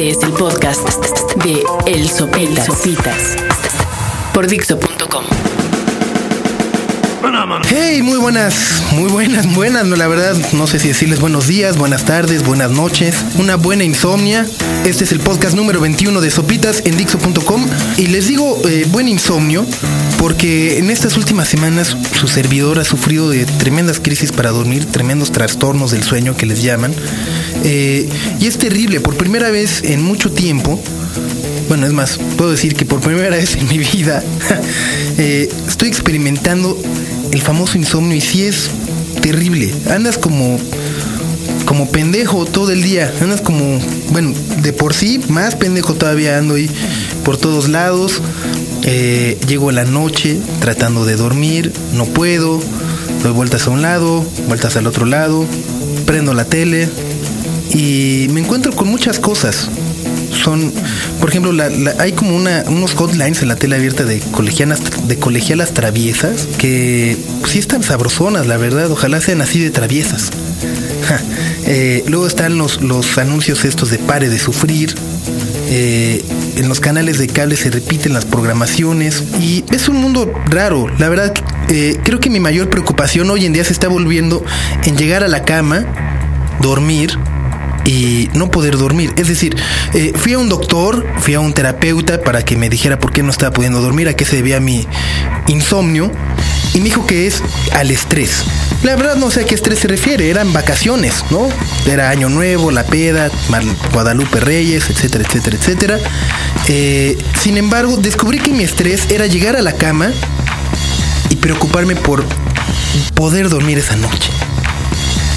Este es el podcast de El Sopitas. Sopitas. Por Dixo.com. Hey, muy buenas, muy buenas, buenas, no, la verdad, no sé si decirles buenos días, buenas tardes, buenas noches, una buena insomnia. Este es el podcast número 21 de Sopitas en Dixo.com y les digo eh, buen insomnio porque en estas últimas semanas su servidor ha sufrido de tremendas crisis para dormir, tremendos trastornos del sueño que les llaman. Eh, y es terrible, por primera vez en mucho tiempo, bueno, es más, puedo decir que por primera vez en mi vida eh, estoy experimentando el famoso insomnio y sí es terrible. Andas como como pendejo todo el día. Andas como, bueno, de por sí, más pendejo todavía ando ahí por todos lados. Eh, llego a la noche tratando de dormir, no puedo. Doy vueltas a un lado, vueltas al otro lado. Prendo la tele y me encuentro con muchas cosas son, por ejemplo, hay como una, unos hotlines en la tele abierta de colegianas, de colegialas traviesas que pues, sí están sabrosonas, la verdad. Ojalá sean así de traviesas. Eh, luego están los, los anuncios estos de pare de sufrir. Eh, en los canales de cable se repiten las programaciones y es un mundo raro. La verdad, eh, creo que mi mayor preocupación hoy en día se está volviendo en llegar a la cama, dormir y no poder dormir. Es decir, eh, fui a un doctor, fui a un terapeuta para que me dijera por qué no estaba pudiendo dormir, a qué se debía mi insomnio, y me dijo que es al estrés. La verdad no sé a qué estrés se refiere, eran vacaciones, ¿no? Era Año Nuevo, La Peda, Guadalupe Reyes, etcétera, etcétera, etcétera. Eh, sin embargo, descubrí que mi estrés era llegar a la cama y preocuparme por poder dormir esa noche.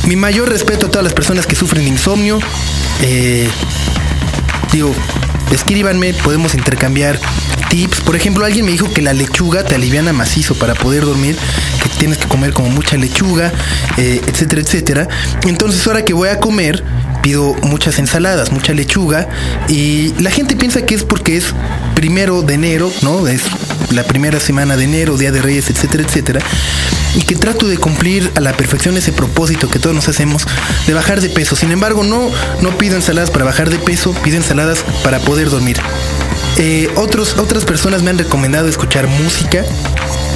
Mi mayor respeto a todas las personas que sufren insomnio. Eh, digo, escríbanme, podemos intercambiar tips. Por ejemplo, alguien me dijo que la lechuga te aliviana macizo para poder dormir, que tienes que comer como mucha lechuga, eh, etcétera, etcétera. Entonces ahora que voy a comer, pido muchas ensaladas, mucha lechuga y la gente piensa que es porque es primero de enero, ¿no? Es la primera semana de enero, Día de Reyes, etcétera, etcétera. Y que trato de cumplir a la perfección ese propósito que todos nos hacemos de bajar de peso. Sin embargo, no, no pido ensaladas para bajar de peso, pido ensaladas para poder dormir. Eh, otros, otras personas me han recomendado escuchar música.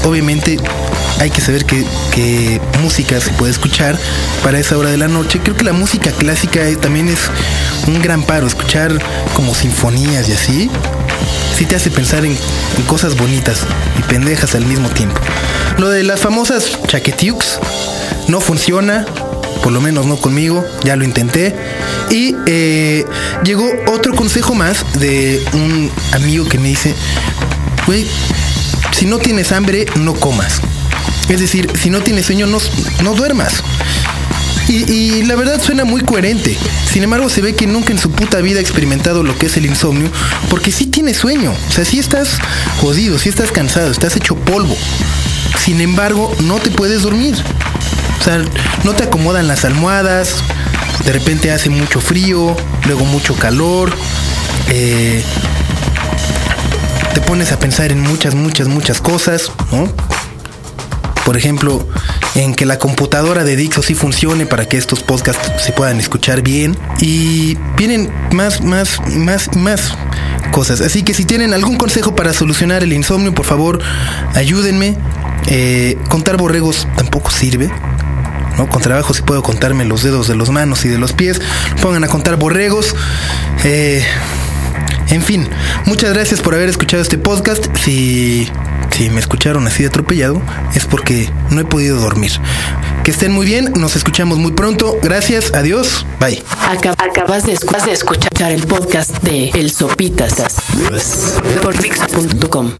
Obviamente hay que saber qué, música se puede escuchar para esa hora de la noche. Creo que la música clásica también es un gran paro. Escuchar como sinfonías y así, sí te hace pensar en, cosas bonitas y pendejas al mismo tiempo. Lo de las famosas chaquetiux no funciona, por lo menos no conmigo, ya lo intenté. Y eh, llegó otro consejo más de un amigo que me dice, güey, si no tienes hambre, no comas. Es decir, si no tienes sueño, no, no duermas. Y, la verdad suena muy coherente. Sin embargo, se ve que nunca en su puta vida ha experimentado lo que es el insomnio, porque sí tiene sueño. O sea, sí estás jodido, sí estás cansado, estás hecho polvo. Sin embargo, no te puedes dormir. O sea, no te acomodan las almohadas, de repente hace mucho frío, luego mucho calor. Eh, te pones a pensar en muchas, muchas, muchas cosas, ¿no? Por ejemplo, en que la computadora de Dixo sí funcione para que estos podcasts se puedan escuchar bien. Y vienen más, más, más, más cosas. Así que si tienen algún consejo para solucionar el insomnio, por favor, ayúdenme. Eh, contar borregos tampoco sirve. ¿no? Con trabajo si puedo contarme los dedos de los manos y de los pies. Pongan a contar borregos. Eh, en fin, muchas gracias por haber escuchado este podcast. Si si me escucharon así de atropellado, es porque no he podido dormir. Que estén muy bien, nos escuchamos muy pronto. Gracias, adiós, bye. Acabas de, escuchar el podcast de El Sopitas por Dixo.com.